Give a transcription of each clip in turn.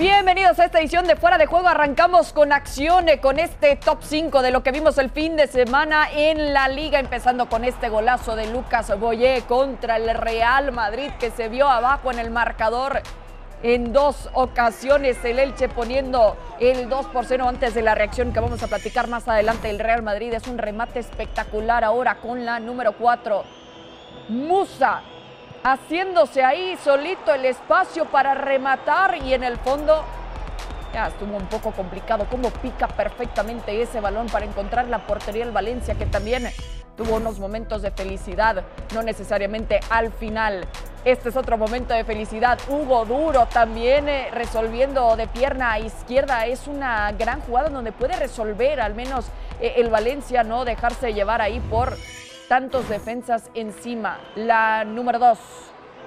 Bienvenidos a esta edición de Fuera de Juego. Arrancamos con acción, eh, con este top 5 de lo que vimos el fin de semana en la liga, empezando con este golazo de Lucas Boyé contra el Real Madrid que se vio abajo en el marcador en dos ocasiones. El Elche poniendo el 2 por 0 antes de la reacción que vamos a platicar más adelante. El Real Madrid es un remate espectacular ahora con la número 4. Musa haciéndose ahí solito el espacio para rematar y en el fondo ya estuvo un poco complicado cómo pica perfectamente ese balón para encontrar la portería del Valencia que también tuvo unos momentos de felicidad, no necesariamente al final. Este es otro momento de felicidad. Hugo Duro también eh, resolviendo de pierna izquierda. Es una gran jugada donde puede resolver al menos eh, el Valencia, no dejarse llevar ahí por tantos defensas encima. La número dos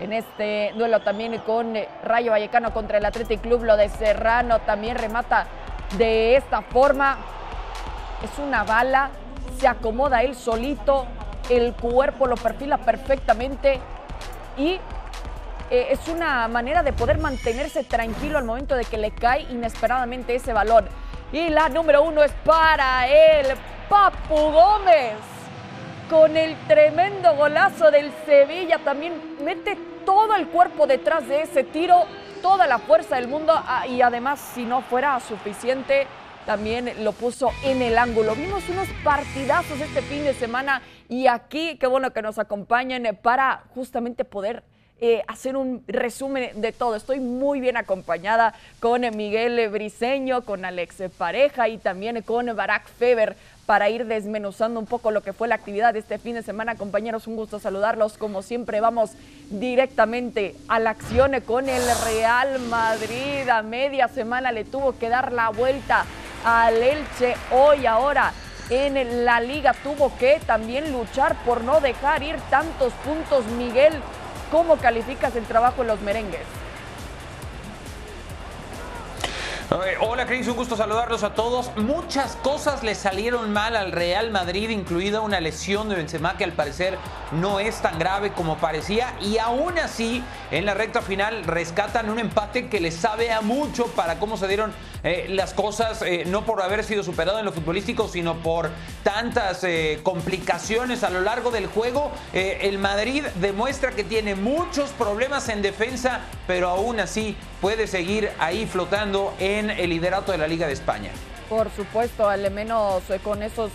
en este duelo también con Rayo Vallecano contra el Athletic Club, lo de Serrano también remata de esta forma. Es una bala, se acomoda él solito, el cuerpo lo perfila perfectamente y eh, es una manera de poder mantenerse tranquilo al momento de que le cae inesperadamente ese balón. Y la número uno es para el Papu Gómez con el tremendo golazo del Sevilla. También mete todo el cuerpo detrás de ese tiro, toda la fuerza del mundo ah, y además si no fuera suficiente, también lo puso en el ángulo. Vimos unos partidazos este fin de semana y aquí qué bueno que nos acompañen para justamente poder eh, hacer un resumen de todo. Estoy muy bien acompañada con Miguel Briseño, con Alex Pareja y también con Barack Feber para ir desmenuzando un poco lo que fue la actividad de este fin de semana. Compañeros, un gusto saludarlos. Como siempre, vamos directamente a la acción con el Real Madrid. A media semana le tuvo que dar la vuelta al Elche. Hoy, ahora, en la liga tuvo que también luchar por no dejar ir tantos puntos. Miguel, ¿cómo calificas el trabajo de los merengues? Hola Cris, un gusto saludarlos a todos. Muchas cosas le salieron mal al Real Madrid, incluida una lesión de Benzema que al parecer no es tan grave como parecía y aún así en la recta final rescatan un empate que les sabe a mucho para cómo se dieron eh, las cosas, eh, no por haber sido superado en lo futbolístico, sino por tantas eh, complicaciones a lo largo del juego. el Madrid demuestra que tiene muchos problemas en defensa, pero aún así puede seguir ahí flotando en el liderato de la Liga de España. Por supuesto, al menos eh, con esos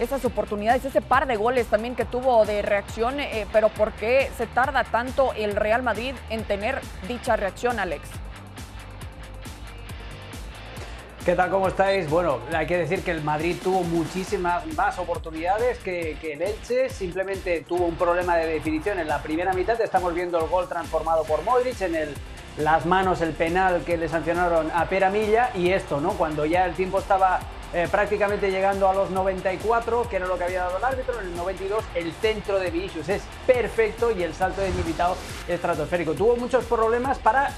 esas oportunidades, ese par de goles también que tuvo de reacción, eh, pero ¿por qué se tarda tanto el Real Madrid en tener dicha reacción, Alex? ¿Qué tal? ¿Cómo estáis? Bueno, hay que decir que el Madrid tuvo muchísimas más oportunidades que, que, el Elche. Simplemente tuvo un problema de definición en la primera mitad. Estamos viendo el gol transformado por Modric en el las manos, el penal que le sancionaron a Peramilla y esto, ¿no? Cuando ya el tiempo estaba eh, prácticamente llegando a los 94, que era lo que había dado el árbitro, en el 92 el centro de Vinicius es perfecto y el salto de Militao es estratosférico. Tuvo muchos problemas para,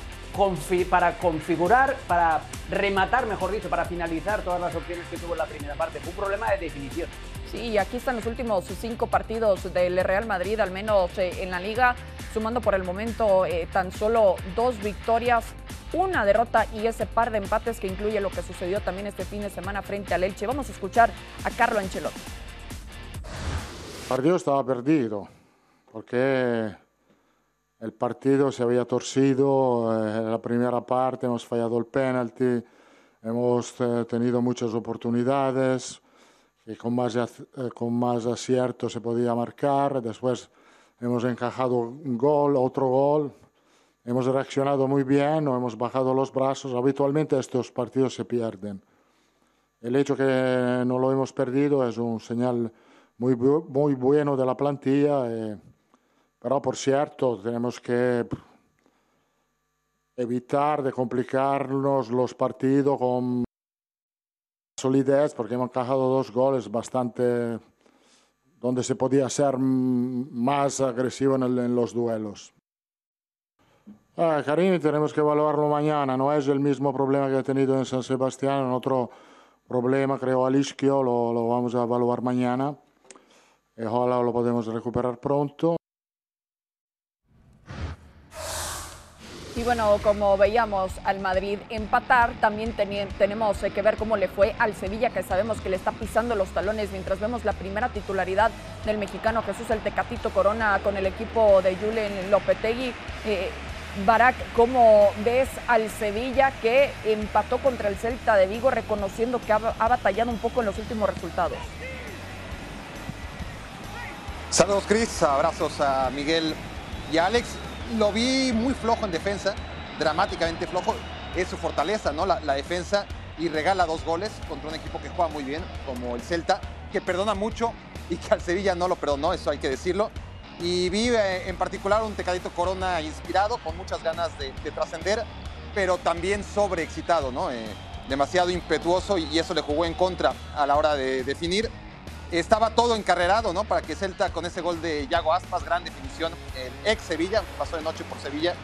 para configurar, para rematar, mejor dicho, para finalizar todas las opciones que tuvo en la primera parte. Fue un problema de definición. Sí, aquí están los últimos cinco partidos del Real Madrid, al menos eh, en la liga sumando por el momento eh, tan solo dos victorias, una derrota y ese par de empates que incluye lo que sucedió también este fin de semana frente al Elche. Vamos a escuchar a Carlo Ancelotti. El partido estaba perdido porque el partido se había torcido eh, en la primera parte, hemos fallado el penalti, hemos eh, tenido muchas oportunidades y con más, con más acierto se podía marcar, después hemos encajado un gol, otro gol, hemos reaccionado muy bien, no hemos bajado los brazos. Habitualmente estos partidos se pierden. El hecho que no lo hemos perdido es un señal muy, muy bueno de la plantilla, eh, pero por cierto tenemos que evitar de complicarnos los partidos con solidez porque hemos encajado dos goles bastante donde se podía ser más agresivo en, los duelos. Ah, Carini tenemos que evaluarlo mañana, no es el mismo problema que ha tenido en San Sebastián, otro problema creo al isquio, lo, lo vamos a evaluar mañana y ojalá lo podemos recuperar pronto. Y bueno, como veíamos al Madrid empatar, también tenemos que ver cómo le fue al Sevilla, que sabemos que le está pisando los talones, mientras vemos la primera titularidad del mexicano Jesús el Tecatito Corona con el equipo de Julen Lopetegui. Eh, Barak, ¿cómo ves al Sevilla que empató contra el Celta de Vigo, reconociendo que ha, ha batallado un poco en los últimos resultados? Saludos, Cris. Abrazos a Miguel y a Alex lo vi muy flojo en defensa, dramáticamente flojo. Es su fortaleza, ¿no? La, defensa y regala dos goles contra un equipo que juega muy bien, como el Celta, que perdona mucho y que al Sevilla no lo perdonó, eso hay que decirlo. Y vi eh, en particular un Tecadito Corona inspirado, con muchas ganas de, trascender, pero también sobreexcitado, ¿no? Eh, demasiado impetuoso y, eso le jugó en contra a la hora de definir estaba todo encarrerado, ¿no? Para que Celta con ese gol de Yago Aspas, gran definición, el ex Sevilla, pasó de noche por Sevilla,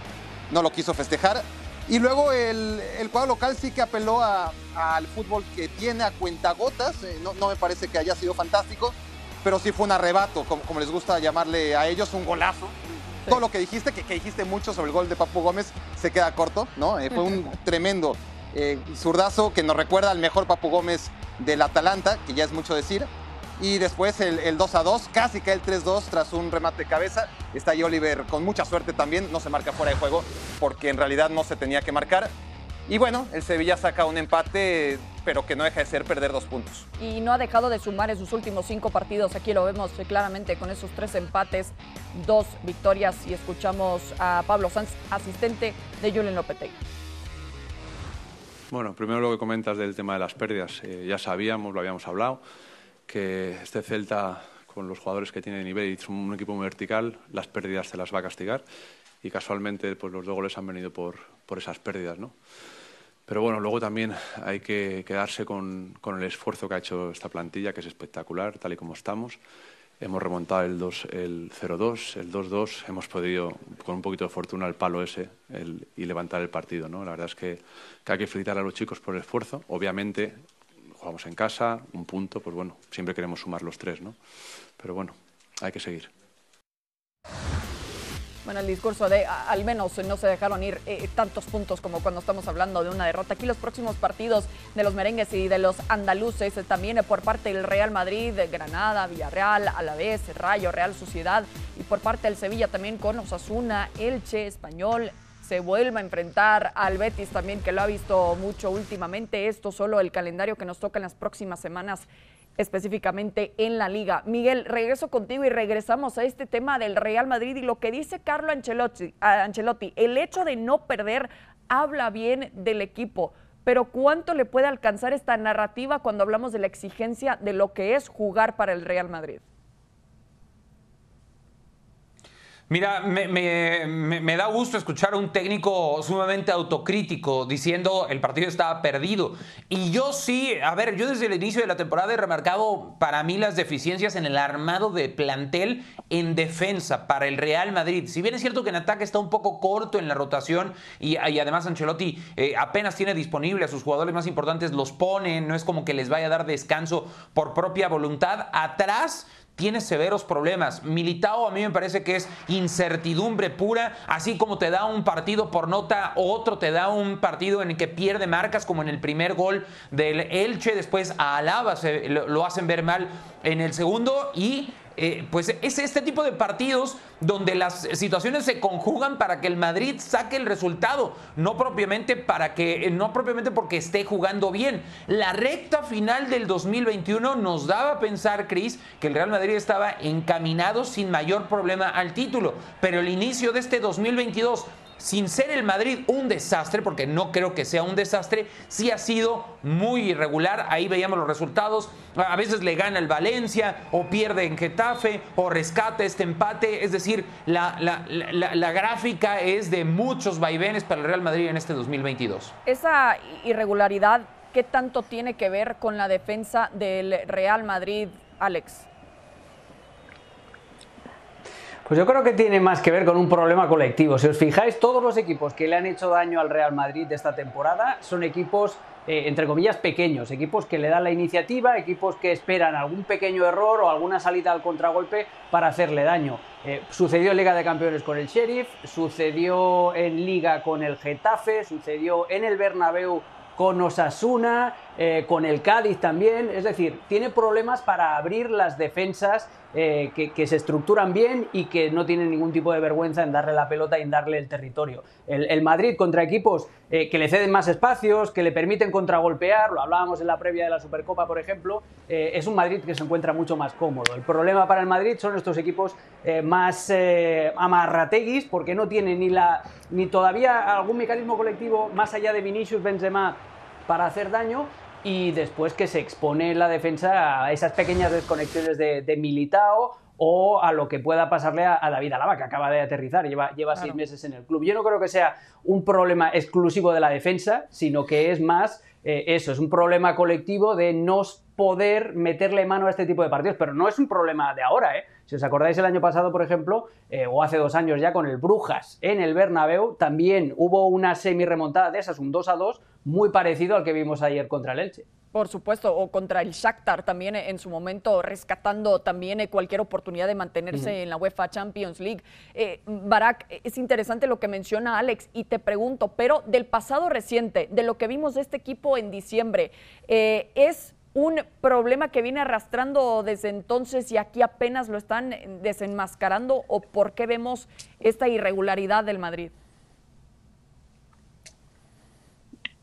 no lo quiso festejar. Y luego el, cuadro local sí que apeló al fútbol que tiene a cuentagotas, eh, no, no me parece que haya sido fantástico, pero sí fue un arrebato, como, les gusta llamarle a ellos, un golazo. Todo lo que dijiste, que, dijiste mucho sobre el gol de Papu Gómez, se queda corto, ¿no? Eh, fue un tremendo eh, zurdazo que nos recuerda al mejor Papu Gómez del Atalanta, que ya es mucho decir. Y después el, 2 a 2, casi cae el 3-2 tras un remate de cabeza. Está ahí Oliver con mucha suerte también, no se marca fuera de juego porque en realidad no se tenía que marcar. Y bueno, el Sevilla saca un empate, pero que no deja de ser perder dos puntos. Y no ha dejado de sumar en sus últimos cinco partidos. Aquí lo vemos claramente con esos tres empates, dos victorias. Y escuchamos a Pablo Sanz, asistente de Julen Lopetegui. Bueno, primero lo que comentas del tema de las pérdidas. Eh, ya sabíamos, lo habíamos hablado que este Celta, con los jugadores que tiene de nivel y es un equipo muy vertical, las pérdidas se las va a castigar. Y casualmente pues, los dos goles han venido por, por esas pérdidas. ¿no? Pero bueno, luego también hay que quedarse con, con, el esfuerzo que ha hecho esta plantilla, que es espectacular, tal y como estamos. Hemos remontado el, 2, el 0-2, el 2-2, hemos podido, con un poquito de fortuna, el palo ese el, y levantar el partido. ¿no? La verdad es que, que hay que felicitar a los chicos por el esfuerzo. Obviamente, jugamos en casa, un punto, pues bueno, siempre queremos sumar los tres, ¿no? Pero bueno, hay que seguir. Bueno, el discurso de al menos no se dejaron ir eh, tantos puntos como cuando estamos hablando de una derrota. Aquí los próximos partidos de los merengues y de los andaluces eh, también por parte del Real Madrid, Granada, Villarreal, Alavés, Rayo, Real Sociedad y por parte del Sevilla también con Osasuna, Elche, Español, se vuelva a enfrentar al Betis también, que lo ha visto mucho últimamente. Esto solo el calendario que nos toca en las próximas semanas específicamente en la liga. Miguel, regreso contigo y regresamos a este tema del Real Madrid y lo que dice Carlo Ancelotti, Ancelotti el hecho de no perder habla bien del equipo, pero ¿cuánto le puede alcanzar esta narrativa cuando hablamos de la exigencia de lo que es jugar para el Real Madrid? Mira, me, da gusto escuchar a un técnico sumamente autocrítico diciendo el partido estaba perdido. Y yo sí, a ver, yo desde el inicio de la temporada he remarcado para mí las deficiencias en el armado de plantel en defensa para el Real Madrid. Si bien es cierto que en ataque está un poco corto en la rotación y, además Ancelotti eh, apenas tiene disponible a sus jugadores más importantes, los pone, no es como que les vaya a dar descanso por propia voluntad. Atrás tiene severos problemas. Militao a mí me parece que es incertidumbre pura, así como te da un partido por nota, otro te da un partido en el que pierde marcas, como en el primer gol del Elche, después a Alaba se, lo hacen ver mal en el segundo y eh, pues es este tipo de partidos donde las situaciones se conjugan para que el Madrid saque el resultado, no propiamente para que, no propiamente porque esté jugando bien. La recta final del 2021 nos daba a pensar, Cris, que el Real Madrid estaba encaminado sin mayor problema al título, pero el inicio de este 2022 sin ser el Madrid un desastre, porque no creo que sea un desastre, sí ha sido muy irregular. Ahí veíamos los resultados. A veces le gana el Valencia, o pierde en Getafe, o rescata este empate. Es decir, la, la gráfica es de muchos vaivenes para el Real Madrid en este 2022. Esa irregularidad, ¿qué tanto tiene que ver con la defensa del Real Madrid, Alex? Pues yo creo que tiene más que ver con un problema colectivo. Si os fijáis, todos los equipos que le han hecho daño al Real Madrid de esta temporada son equipos eh, entre comillas, pequeños, equipos que le dan la iniciativa, equipos que esperan algún pequeño error o alguna salida al contragolpe para hacerle daño. Eh, sucedió en Liga de Campeones con el Sheriff, sucedió en Liga con el Getafe, sucedió en el Bernabéu con Osasuna, eh, con el Cádiz también. Es decir, tiene problemas para abrir las defensas eh, que, se estructuran bien y que no tienen ningún tipo de vergüenza en darle la pelota y en darle el territorio. El, Madrid contra equipos eh, que le ceden más espacios, que le permiten contragolpear, lo hablábamos en la previa de la Supercopa, por ejemplo, es un Madrid que se encuentra mucho más cómodo. El problema para el Madrid son estos equipos más amarrateguis, porque no tienen ni, la, ni todavía algún mecanismo colectivo más allá de Vinicius, Benzema, para hacer daño y después que se expone la defensa a esas pequeñas desconexiones de, de Militao o a lo que pueda pasarle a, David Alaba, que acaba de aterrizar, lleva, lleva seis meses en el club. Yo no creo que sea un problema exclusivo de la defensa, sino que es más eh, eso, es un problema colectivo de no poder meterle mano a este tipo de partidos, pero no es un problema de ahora, ¿eh? Si os acordáis el año pasado, por ejemplo, eh, o hace dos años ya con el Brujas en el Bernabéu, también hubo una semi-remontada de esas, un 2 a 2, muy parecido al que vimos ayer contra el Elche. Por supuesto, o contra el Shakhtar también en su momento, rescatando también eh, cualquier oportunidad de mantenerse en la UEFA Champions League. Eh, Barak, es interesante lo que menciona Alex y te pregunto, pero del pasado reciente, de lo que vimos de este equipo en diciembre, eh, ¿es un problema que viene arrastrando desde entonces y aquí apenas lo están desenmascarando o por qué vemos esta irregularidad del Madrid?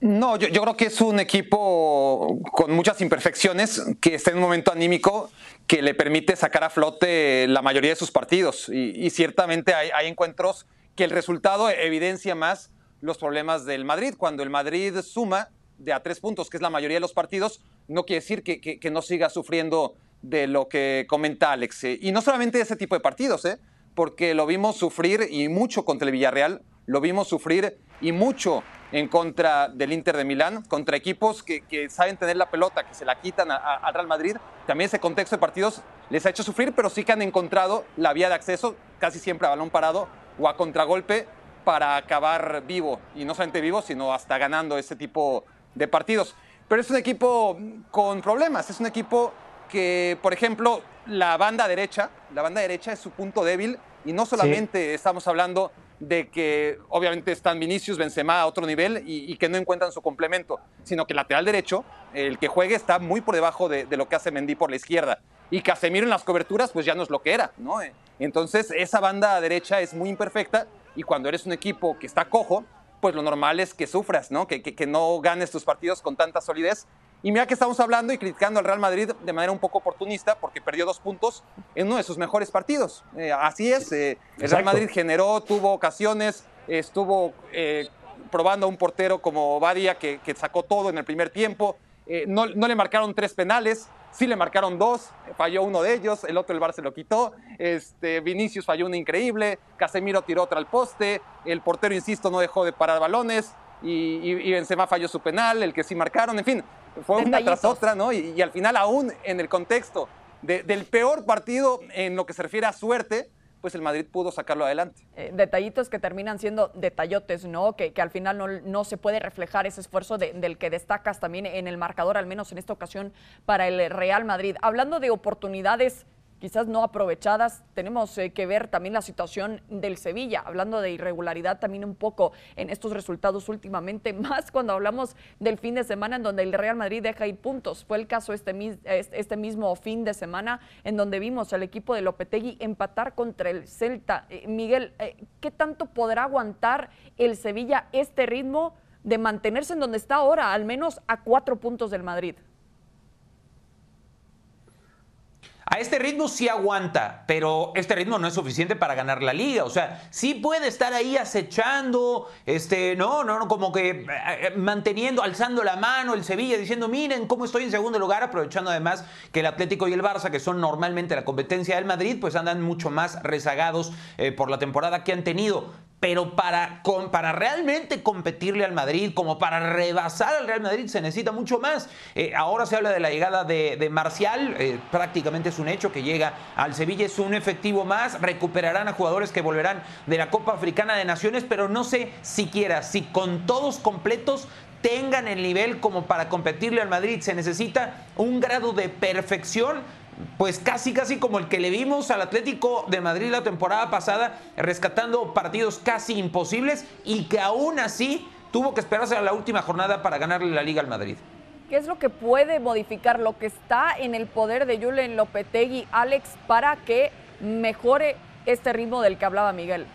No, yo, creo que es un equipo con muchas imperfecciones que está en un momento anímico que le permite sacar a flote la mayoría de sus partidos. Y, ciertamente hay, encuentros que el resultado evidencia más los problemas del Madrid. Cuando el Madrid suma de a tres puntos, que es la mayoría de los partidos, no quiere decir que, no siga sufriendo de lo que comenta Alex. Y no solamente ese tipo de partidos, ¿eh? porque lo vimos sufrir y mucho contra el Villarreal, lo vimos sufrir y mucho en contra del Inter de Milán, contra equipos que, saben tener la pelota, que se la quitan al Real Madrid. También ese contexto de partidos les ha hecho sufrir, pero sí que han encontrado la vía de acceso, casi siempre a balón parado o a contragolpe, para acabar vivo. Y no solamente vivo, sino hasta ganando ese tipo de partidos. Pero es un equipo con problemas, es un equipo que, por ejemplo, la banda derecha, la banda derecha es su punto débil y no solamente estamos hablando de que obviamente están Vinicius, Benzema a otro nivel y, que no encuentran su complemento, sino que el lateral derecho, el que juegue, está muy por debajo de, lo que hace Mendy por la izquierda. Y Casemiro en las coberturas, pues ya no es lo que era, ¿no? Entonces, esa banda derecha es muy imperfecta y cuando eres un equipo que está cojo, pues lo normal es que sufras, ¿no? Que, que no ganes tus partidos con tanta solidez y mira que estamos hablando y criticando al Real Madrid de manera un poco oportunista porque perdió dos puntos en uno de sus mejores partidos. Eh, así es, eh, el Real Madrid generó, tuvo ocasiones, estuvo eh, probando a un portero como Badia que, sacó todo en el primer tiempo. No, le marcaron tres penales, sí le marcaron dos, falló uno de ellos, el otro el Bar se lo quitó. Este, Vinicius falló una increíble, Casemiro tiró otra al poste, el portero, insisto, no dejó de parar balones. Y, y, Benzema falló su penal, el que sí marcaron, en fin, fue una tras otra, ¿no? Y, al final, aún en el contexto del peor partido en lo que se refiere a suerte, pues el Madrid pudo sacarlo adelante. Eh, detallitos que terminan siendo detallotes, ¿no? Que, que al final no, no, se puede reflejar ese esfuerzo del que destacas también en el marcador, al menos en esta ocasión, para el Real Madrid. Hablando de oportunidades quizás no aprovechadas. Tenemos eh, que ver también la situación del Sevilla, hablando de irregularidad también un poco en estos resultados últimamente, más cuando hablamos del fin de semana en donde el Real Madrid deja ir puntos. Fue el caso este, este mismo fin de semana en donde vimos al equipo de Lopetegui empatar contra el Celta. Eh, Miguel, eh, ¿qué tanto podrá aguantar el Sevilla este ritmo de mantenerse en donde está ahora, al menos a cuatro puntos del Madrid? A este ritmo sí aguanta, pero este ritmo no es suficiente para ganar la liga. O sea, sí puede estar ahí acechando, este, no, no, no, como que eh, manteniendo, alzando la mano el Sevilla, diciendo, miren cómo estoy en segundo lugar, aprovechando además que el Atlético y el Barça, que son normalmente la competencia del Madrid, pues andan mucho más rezagados eh, por la temporada que han tenido pero para, para realmente competirle al Madrid, como para rebasar al Real Madrid, se necesita mucho más. Eh, ahora se habla de la llegada de, Marcial, eh, prácticamente es un hecho que llega al Sevilla, es un efectivo más, recuperarán a jugadores que volverán de la Copa Africana de Naciones, pero no sé siquiera si con todos completos tengan el nivel como para competirle al Madrid. Se necesita un grado de perfección pues casi casi como el que le vimos al Atlético de Madrid la temporada pasada, rescatando partidos casi imposibles y que aún así tuvo que esperarse a la última jornada para ganarle la Liga al Madrid. ¿Qué es lo que puede modificar lo que está en el poder de Julen Lopetegui, Alex, para que mejore este ritmo del que hablaba Miguel?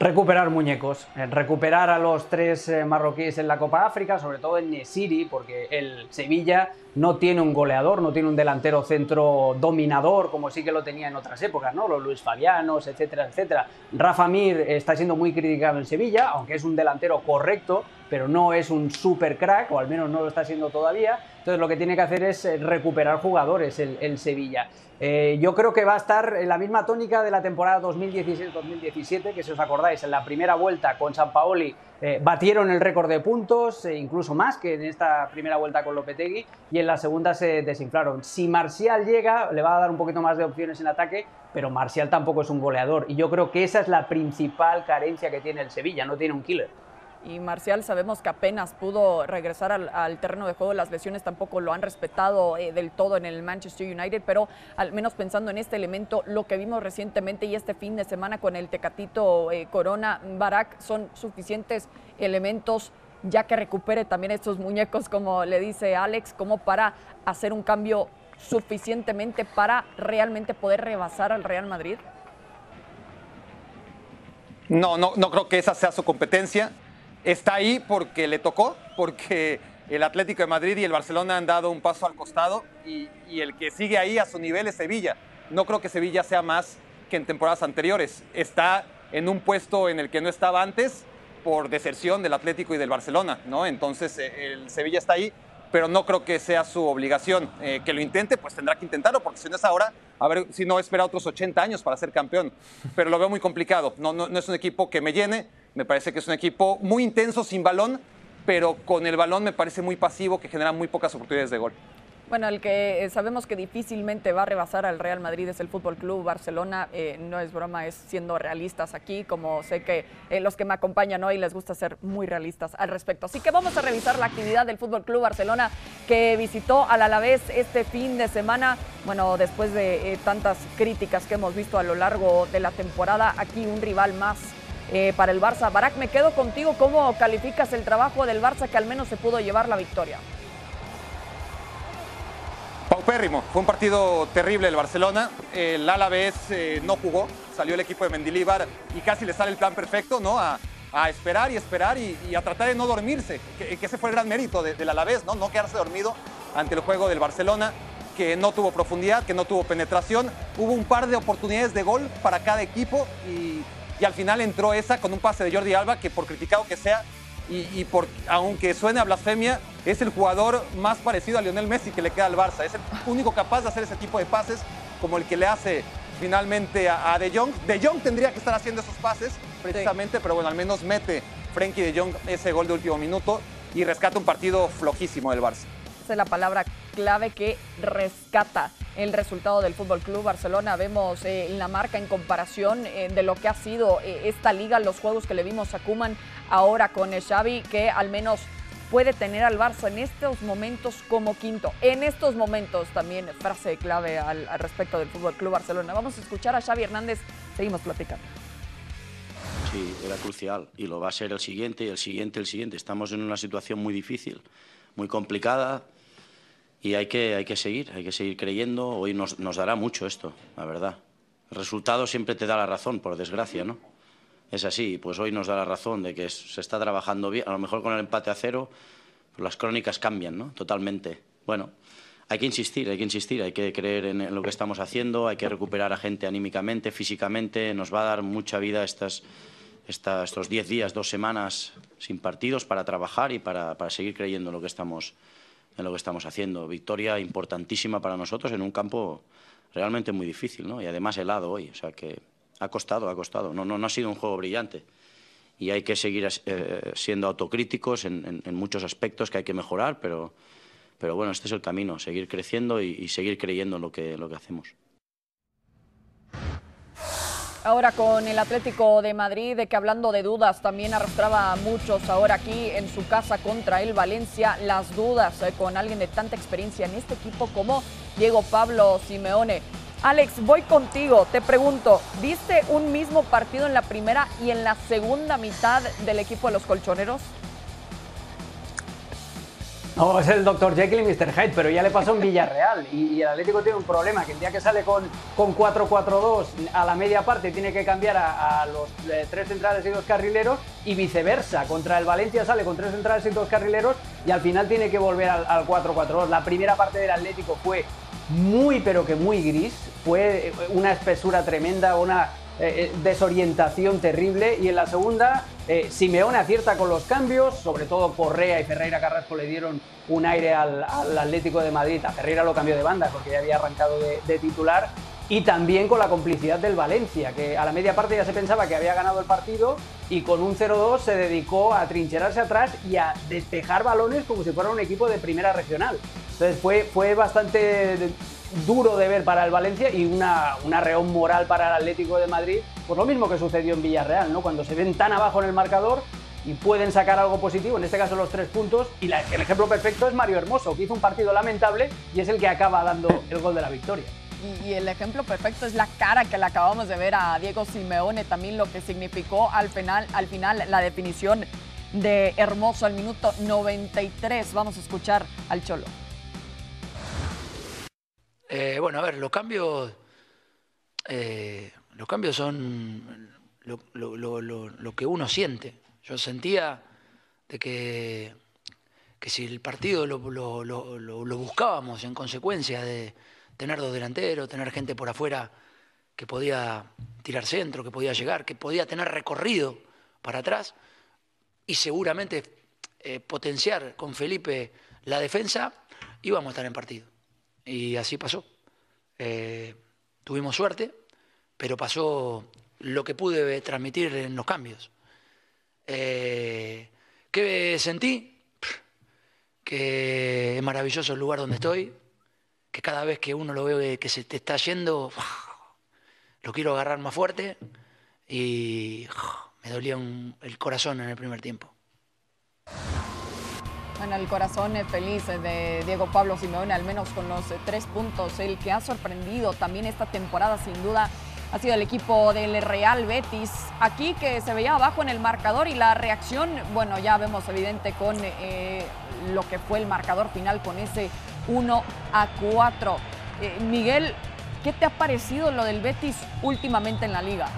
Recuperar muñecos, recuperar a los tres eh, marroquíes en la Copa África, sobre todo en Nesiri, porque el Sevilla no tiene un goleador, no tiene un delantero centro dominador como sí que lo tenía en otras épocas, ¿no? Los Luis Fabianos, etcétera, etcétera. Rafa Mir está siendo muy criticado en Sevilla, aunque es un delantero correcto, pero no es un super crack, o al menos no lo está siendo todavía. Entonces lo que tiene que hacer es eh, recuperar jugadores el Sevilla. Eh, yo creo que va a estar en la misma tónica de la temporada 2016-2017, que si os acordáis, en la primera vuelta con San Paoli eh, batieron el récord de puntos, e incluso más que en esta primera vuelta con Lopetegui, y en la segunda se desinflaron. Si Marcial llega, le va a dar un poquito más de opciones en ataque, pero Marcial tampoco es un goleador, y yo creo que esa es la principal carencia que tiene el Sevilla, no tiene un killer y Marcial sabemos que apenas pudo regresar al, terreno de juego, las lesiones tampoco lo han respetado eh, del todo en el Manchester United, pero al menos pensando en este elemento, lo que vimos recientemente y este fin de semana con el Tecatito eh, Corona Barak son suficientes elementos ya que recupere también estos muñecos, como le dice Alex, como para hacer un cambio suficientemente para realmente poder rebasar al Real Madrid? No, no, no creo que esa sea su competencia está ahí porque le tocó, porque el Atlético de Madrid y el Barcelona han dado un paso al costado y, el que sigue ahí a su nivel es Sevilla. No creo que Sevilla sea más que en temporadas anteriores. Está en un puesto en el que no estaba antes por deserción del Atlético y del Barcelona, ¿no? Entonces eh, el Sevilla está ahí, pero no creo que sea su obligación. Eh, que lo intente, pues tendrá que intentarlo, porque si no es ahora, a ver si no espera otros 80 años para ser campeón. Pero lo veo muy complicado. No, no, no es un equipo que me llene. Me parece que es un equipo muy intenso sin balón, pero con el balón me parece muy pasivo, que genera muy pocas oportunidades de gol. Bueno, el que eh, sabemos que difícilmente va a rebasar al Real Madrid es el Fútbol Club Barcelona. Eh, no es broma, es siendo realistas aquí, como sé que eh, los que me acompañan hoy les gusta ser muy realistas al respecto. Así que vamos a revisar la actividad del Fútbol Club Barcelona que visitó al Alavés este fin de semana. Bueno, después de tantas críticas que hemos visto a lo largo de la temporada, aquí un rival más para el Barça. Barak, me quedo contigo. ¿Cómo calificas el trabajo del Barça que al menos se pudo llevar la victoria? Paupérrimo, fue un partido terrible el Barcelona. El Alavés eh, no jugó, salió el equipo de Mendilíbar y casi le sale el plan perfecto, ¿no? A, esperar y esperar y, a tratar de no dormirse, que, ese fue el gran mérito del Alavés, ¿no? No quedarse dormido ante el juego del Barcelona, que no tuvo profundidad, que no tuvo penetración. Hubo un par de oportunidades de gol para cada equipo y, y al final entró esa con un pase de Jordi Alba, que por criticado que sea, y, por, aunque suene a blasfemia, es el jugador más parecido a Lionel Messi que le queda al Barça. Es el único capaz de hacer ese tipo de pases como el que le hace finalmente a, De Jong. De Jong tendría que estar haciendo esos pases precisamente, pero bueno, al menos mete Frenkie De Jong ese gol de último minuto y rescata un partido flojísimo del Barça. Esa es la palabra clave que rescata el resultado del Fútbol Club Barcelona. Vemos eh, la marca en comparación eh, de lo que ha sido eh, esta liga, los juegos que le vimos a Kuman ahora con Xavi, que al menos puede tener al Barça en estos momentos como quinto. En estos momentos también frase clave al, respecto del Fútbol Club Barcelona. Vamos a escuchar a Xavi Hernández. Seguimos platicando. Sí, era crucial y lo va a ser el siguiente el siguiente, el siguiente. Estamos en una situación muy difícil, muy complicada y hay que, hay que seguir, hay que seguir creyendo. Hoy nos, nos dará mucho esto, la verdad. El resultado siempre te da la razón, por desgracia, ¿no? Es así, pues hoy nos da la razón de que se está trabajando bien. A lo mejor con el empate a cero, pues las crónicas cambian, ¿no? Totalmente. Bueno, hay que insistir, hay que insistir, hay que creer en lo que estamos haciendo, hay que recuperar a gente anímicamente, físicamente. Nos va a dar mucha vida estas, estos diez días, dos semanas sin partidos para trabajar y para, para seguir creyendo en lo que estamos en lo que estamos haciendo. Victoria importantísima para nosotros en un campo realmente muy difícil, ¿no? Y además helado hoy, o sea que ha costado, ha costado. No, no, no ha sido un juego brillante. Y hay que seguir eh, siendo autocríticos en, muchos aspectos que hay que mejorar, pero, pero bueno, este es el camino, seguir creciendo y, y seguir creyendo en lo que, lo que hacemos. Ahora con el Atlético de Madrid, de que hablando de dudas, también arrastraba a muchos ahora aquí en su casa contra el Valencia, las dudas eh, con alguien de tanta experiencia en este equipo como Diego Pablo Simeone. Alex, voy contigo, te pregunto, ¿viste un mismo partido en la primera y en la segunda mitad del equipo de los colchoneros? No, es el Dr. Jekyll y Mr. Hyde, pero ya le pasó en Villarreal. Y, el Atlético tiene un problema, que el día que sale con, con 4-4-2 a la media parte tiene que cambiar a, los eh, tres centrales y dos carrileros y viceversa. Contra el Valencia sale con tres centrales y dos carrileros y al final tiene que volver al, al 4-4-2. La primera parte del Atlético fue muy, pero que muy gris. Fue una espesura tremenda, una eh, eh, desorientación terrible. Y en la segunda, eh, Simeone acierta con los cambios, sobre todo Correa y Ferreira Carrasco le dieron un aire al, Atlético de Madrid. A Ferreira lo cambió de banda porque ya había arrancado de, titular. Y también con la complicidad del Valencia, que a la media parte ya se pensaba que había ganado el partido y con un 0-2 se dedicó a trincherarse atrás y a despejar balones como si fuera un equipo de primera regional. Entonces fue, fue bastante duro de ver para el Valencia y una, una reón moral para el Atlético de Madrid, pues lo mismo que sucedió en Villarreal, ¿no? Cuando se ven tan abajo en el marcador y pueden sacar algo positivo, en este caso los tres puntos, y el ejemplo perfecto es Mario Hermoso, que hizo un partido lamentable y es el que acaba dando el gol de la victoria. Y, el ejemplo perfecto es la cara que le acabamos de ver a Diego Simeone, también lo que significó al final, al final la definición de Hermoso al minuto 93. Vamos a escuchar al Cholo. Eh, bueno, a ver, los cambios, eh, los cambios son lo, que uno siente. Yo sentía de que, que si el partido lo, buscábamos en consecuencia de tener dos delanteros, tener gente por afuera que podía tirar centro, que podía llegar, que podía tener recorrido para atrás y seguramente eh, potenciar con Felipe la defensa, íbamos a estar en partido. Y así pasó. Eh, tuvimos suerte, pero pasó lo que pude transmitir en los cambios. Eh, ¿Qué sentí? Que es maravilloso el lugar donde estoy, que cada vez que uno lo ve que se te está yendo, lo quiero agarrar más fuerte y me dolía el corazón en el primer tiempo. Bueno, el corazón es feliz de Diego Pablo Simeone, al menos con los tres puntos. El que ha sorprendido también esta temporada, sin duda, ha sido el equipo del Real Betis. Aquí que se veía abajo en el marcador y la reacción, bueno, ya vemos evidente con eh, lo que fue el marcador final con ese 1 a 4. Eh, Miguel, ¿qué te ha parecido lo del Betis últimamente en la liga?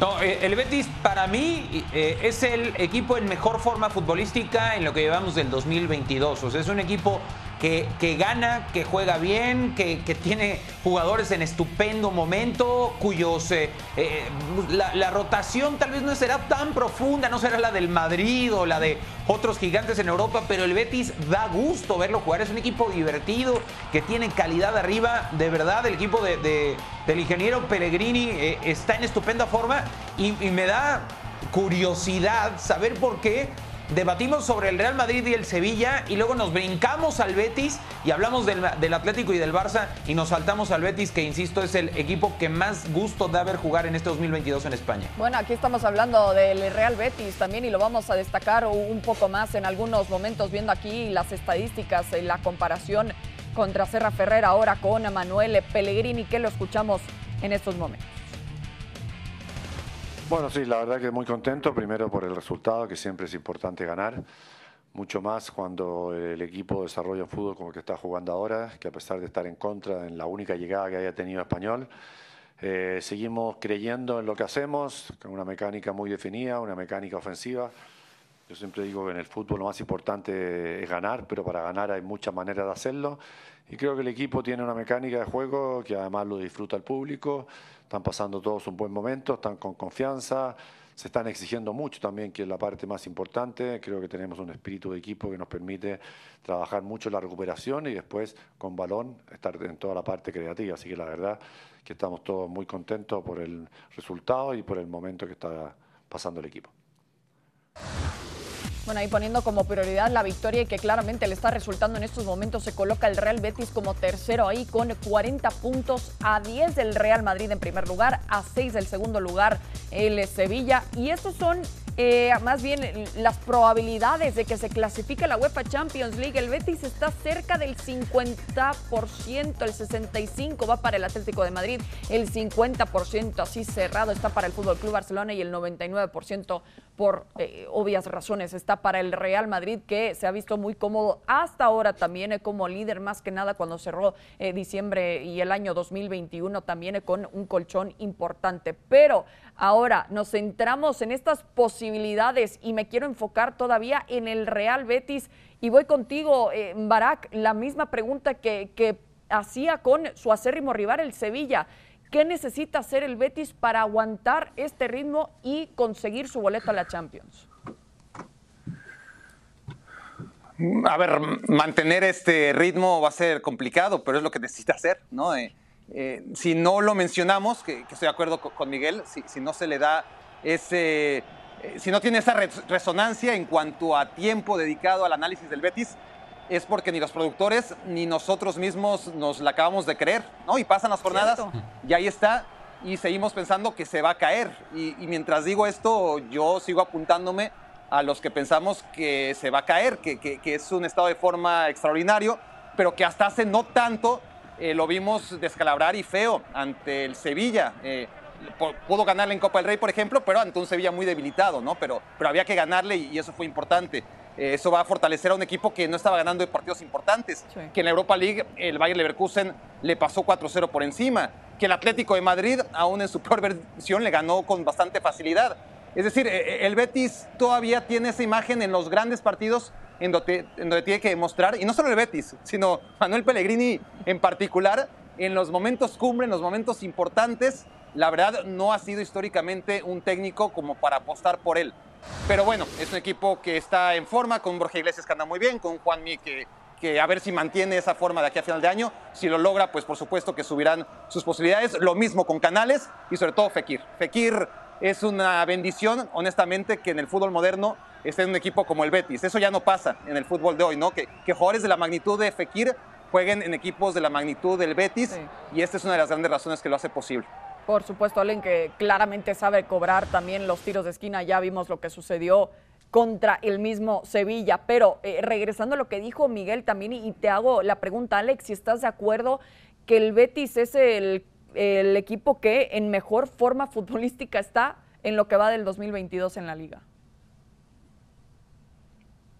No, eh, el Betis para mí eh, es el equipo en mejor forma futbolística en lo que llevamos del 2022. O sea, es un equipo que, gana, que juega bien, que, tiene jugadores en estupendo momento, cuyos eh, eh, la, rotación tal vez no será tan profunda, no será la del Madrid o la de otros gigantes en Europa, pero el Betis da gusto verlo jugar. Es un equipo divertido, que tiene calidad arriba. De verdad, el equipo de, del ingeniero Pellegrini eh, está en estupenda forma y me da curiosidad saber por qué debatimos sobre el Real Madrid y el Sevilla y luego nos brincamos al Betis y hablamos del, Atlético y del Barça y nos saltamos al Betis que insisto es el equipo que más gusto da ver jugar en este 2022 en España. Bueno, aquí estamos hablando del Real Betis también y lo vamos a destacar un poco más en algunos momentos viendo aquí las estadísticas, y la comparación contra Serra Ferrer ahora con Manuel Pellegrini que lo escuchamos en estos momentos. Bueno, sí, la verdad que muy contento, primero por el resultado, que siempre es importante ganar, mucho más cuando el equipo desarrolla un fútbol como el que está jugando ahora, que a pesar de estar en contra en la única llegada que haya tenido Español, eh, seguimos creyendo en lo que hacemos, con una mecánica muy definida, una mecánica ofensiva. Yo siempre digo que en el fútbol lo más importante es ganar, pero para ganar hay muchas maneras de hacerlo. Y creo que el equipo tiene una mecánica de juego que además lo disfruta el público están pasando todos un buen momento, están con confianza, se están exigiendo mucho también, que es la parte más importante. Creo que tenemos un espíritu de equipo que nos permite trabajar mucho la recuperación y después con balón estar en toda la parte creativa. Así que la verdad que estamos todos muy contentos por el resultado y por el momento que está pasando el equipo. Bueno, ahí poniendo como prioridad la victoria y que claramente le está resultando en estos momentos, se coloca el Real Betis como tercero ahí con 40 puntos a 10 del Real Madrid en primer lugar, a 6 del segundo lugar el Sevilla. Y estos son eh, más bien las probabilidades de que se clasifique la UEFA Champions League. El Betis está cerca del 50%, el 65% va para el Atlético de Madrid, el 50% así cerrado está para el Fútbol Club Barcelona y el 99% por eh, obvias razones está para el Real Madrid que se ha visto muy cómodo hasta ahora también eh, como líder más que nada cuando cerró diciembre y el año 2021 también con un colchón importante. Pero ahora nos centramos en estas posibilidades y me quiero enfocar todavía en el Real Betis y voy contigo, eh, Barak, la misma pregunta que, que hacía con su acérrimo rival, el Sevilla. ¿Qué necesita hacer el Betis para aguantar este ritmo y conseguir su boleto a la Champions? A ver, mantener este ritmo va a ser complicado, pero es lo que necesita hacer, ¿no? Eh, eh, si no lo mencionamos, que, estoy de acuerdo con, Miguel, si, no se le da ese, eh, si no tiene esa resonancia en cuanto a tiempo dedicado al análisis del Betis, es porque ni los productores ni nosotros mismos nos la acabamos de creer, ¿no? Y pasan las jornadas y ahí está, y seguimos pensando que se va a caer. Y, mientras digo esto, yo sigo apuntándome a los que pensamos que se va a caer, que, que es un estado de forma extraordinario, pero que hasta hace no tanto eh, lo vimos descalabrar y feo ante el Sevilla. Eh, pudo ganarle en Copa del Rey, por ejemplo, pero ante un Sevilla muy debilitado, ¿no? Pero, pero había que ganarle y, eso fue importante. Eh, eso va a fortalecer a un equipo que no estaba ganando de partidos importantes, que en la Europa League el Bayern Leverkusen le pasó 4-0 por encima, que el Atlético de Madrid, aún en su peor versión, le ganó con bastante facilidad. Es decir, el Betis todavía tiene esa imagen en los grandes partidos en donde, tiene que demostrar, y no solo el Betis, sino Manuel Pellegrini en particular, en los momentos cumbre, en los momentos importantes, la verdad no ha sido históricamente un técnico como para apostar por él. Pero bueno, es un equipo que está en forma, con Borja Iglesias que anda muy bien, con Juanmi que, que a ver si mantiene esa forma de aquí a final de año. Si lo logra, pues por supuesto que subirán sus posibilidades. Lo mismo con Canales y sobre todo Fekir. Fekir es una bendición, honestamente, que en el fútbol moderno esté en un equipo como el Betis. Eso ya no pasa en el fútbol de hoy, ¿no? Que, que jugadores de la magnitud de Fekir jueguen en equipos de la magnitud del Betis y esta es una de las grandes razones que lo hace posible. Por supuesto, alguien que claramente sabe cobrar también los tiros de esquina, ya vimos lo que sucedió contra el mismo Sevilla. Pero eh, regresando a lo que dijo Miguel también, y, te hago la pregunta, Alex, si estás de acuerdo que el Betis es el, el equipo que en mejor forma futbolística está en lo que va del 2022 en la liga.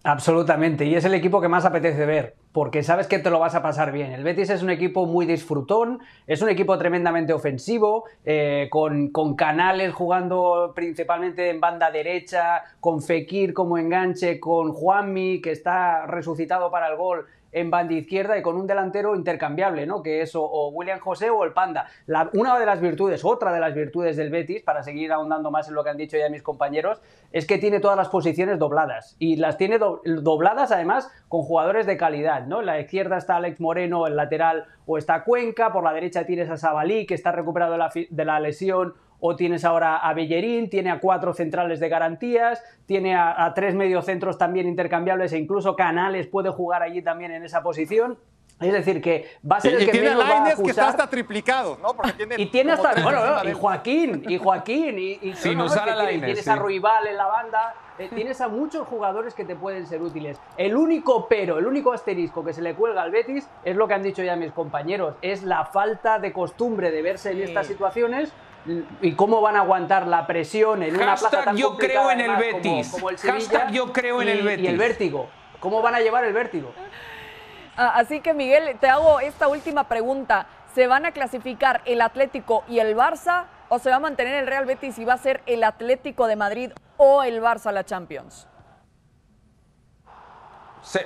Absolutamente, y es el equipo que más apetece ver, porque sabes que te lo vas a pasar bien. El Betis es un equipo muy disfrutón, es un equipo tremendamente ofensivo, eh, con, con, Canales jugando principalmente en banda derecha, con Fekir como enganche, con Juanmi que está resucitado para el gol en banda izquierda y con un delantero intercambiable, ¿no? Que es o, William José o el Panda. una de las virtudes, otra de las virtudes del Betis, para seguir ahondando más en lo que han dicho ya mis compañeros, es que tiene todas las posiciones dobladas. Y las tiene dobladas además con jugadores de calidad, ¿no? En la izquierda está Alex Moreno, el lateral o está Cuenca, por la derecha tienes a Sabalí, que está recuperado de la, de la lesión o tienes ahora a Bellerín, tiene a cuatro centrales de garantías, tiene a, tres mediocentros también intercambiables e incluso Canales puede jugar allí también en esa posición. Es decir, que va a ser el que tiene menos va a que está hasta triplicado, ¿no? Porque tiene y tiene hasta, bueno, y Joaquín, y Joaquín, y, y Sin usar a Tienes a Ruibal en la banda, eh, tienes a muchos jugadores que te pueden ser útiles. El único pero, el único asterisco que se le cuelga al Betis es lo que han dicho ya mis compañeros, es la falta de costumbre de verse en estas situaciones y cómo van a aguantar la presión en una plaza tan yo creo en el Betis. Como, el Hashtag yo creo en el Betis. Y el vértigo. ¿Cómo van a llevar el vértigo? Ah, así que Miguel, te hago esta última pregunta. ¿Se van a clasificar el Atlético y el Barça o se va a mantener el Real Betis y va a ser el Atlético de Madrid o el Barça la Champions?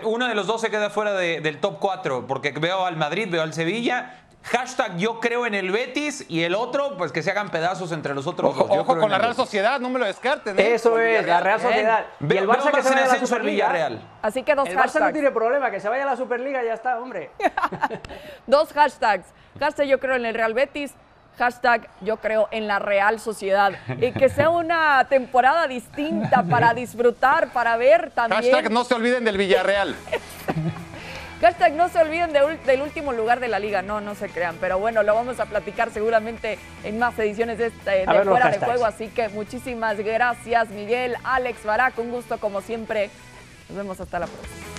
uno de los dos se queda fuera del top 4 porque veo al Madrid, veo al Sevilla Hashtag yo creo en el Betis y el otro, pues que se hagan pedazos entre los otros ojo, Ojo con la Real Sociedad, no me lo descarten. ¿eh? Eso es, la Real Sociedad. Y el Barça que se vaya a la Superliga. Real. Así que dos el hashtags. Barça no tiene problema, que se vaya a la Superliga y ya está, hombre. dos hashtags. Hashtag yo creo en el Real Betis. Hashtag yo creo en la Real Sociedad. Y que sea una temporada distinta para disfrutar, para ver también. Hashtag no se olviden del Villarreal. Hashtag no se olviden de del último lugar de la liga. No, no se crean. Pero bueno, lo vamos a platicar seguramente en más ediciones de, este, de ver Fuera de. Juego. Así que muchísimas gracias, Miguel, Alex, Barak. Un gusto como siempre. Nos vemos hasta la próxima.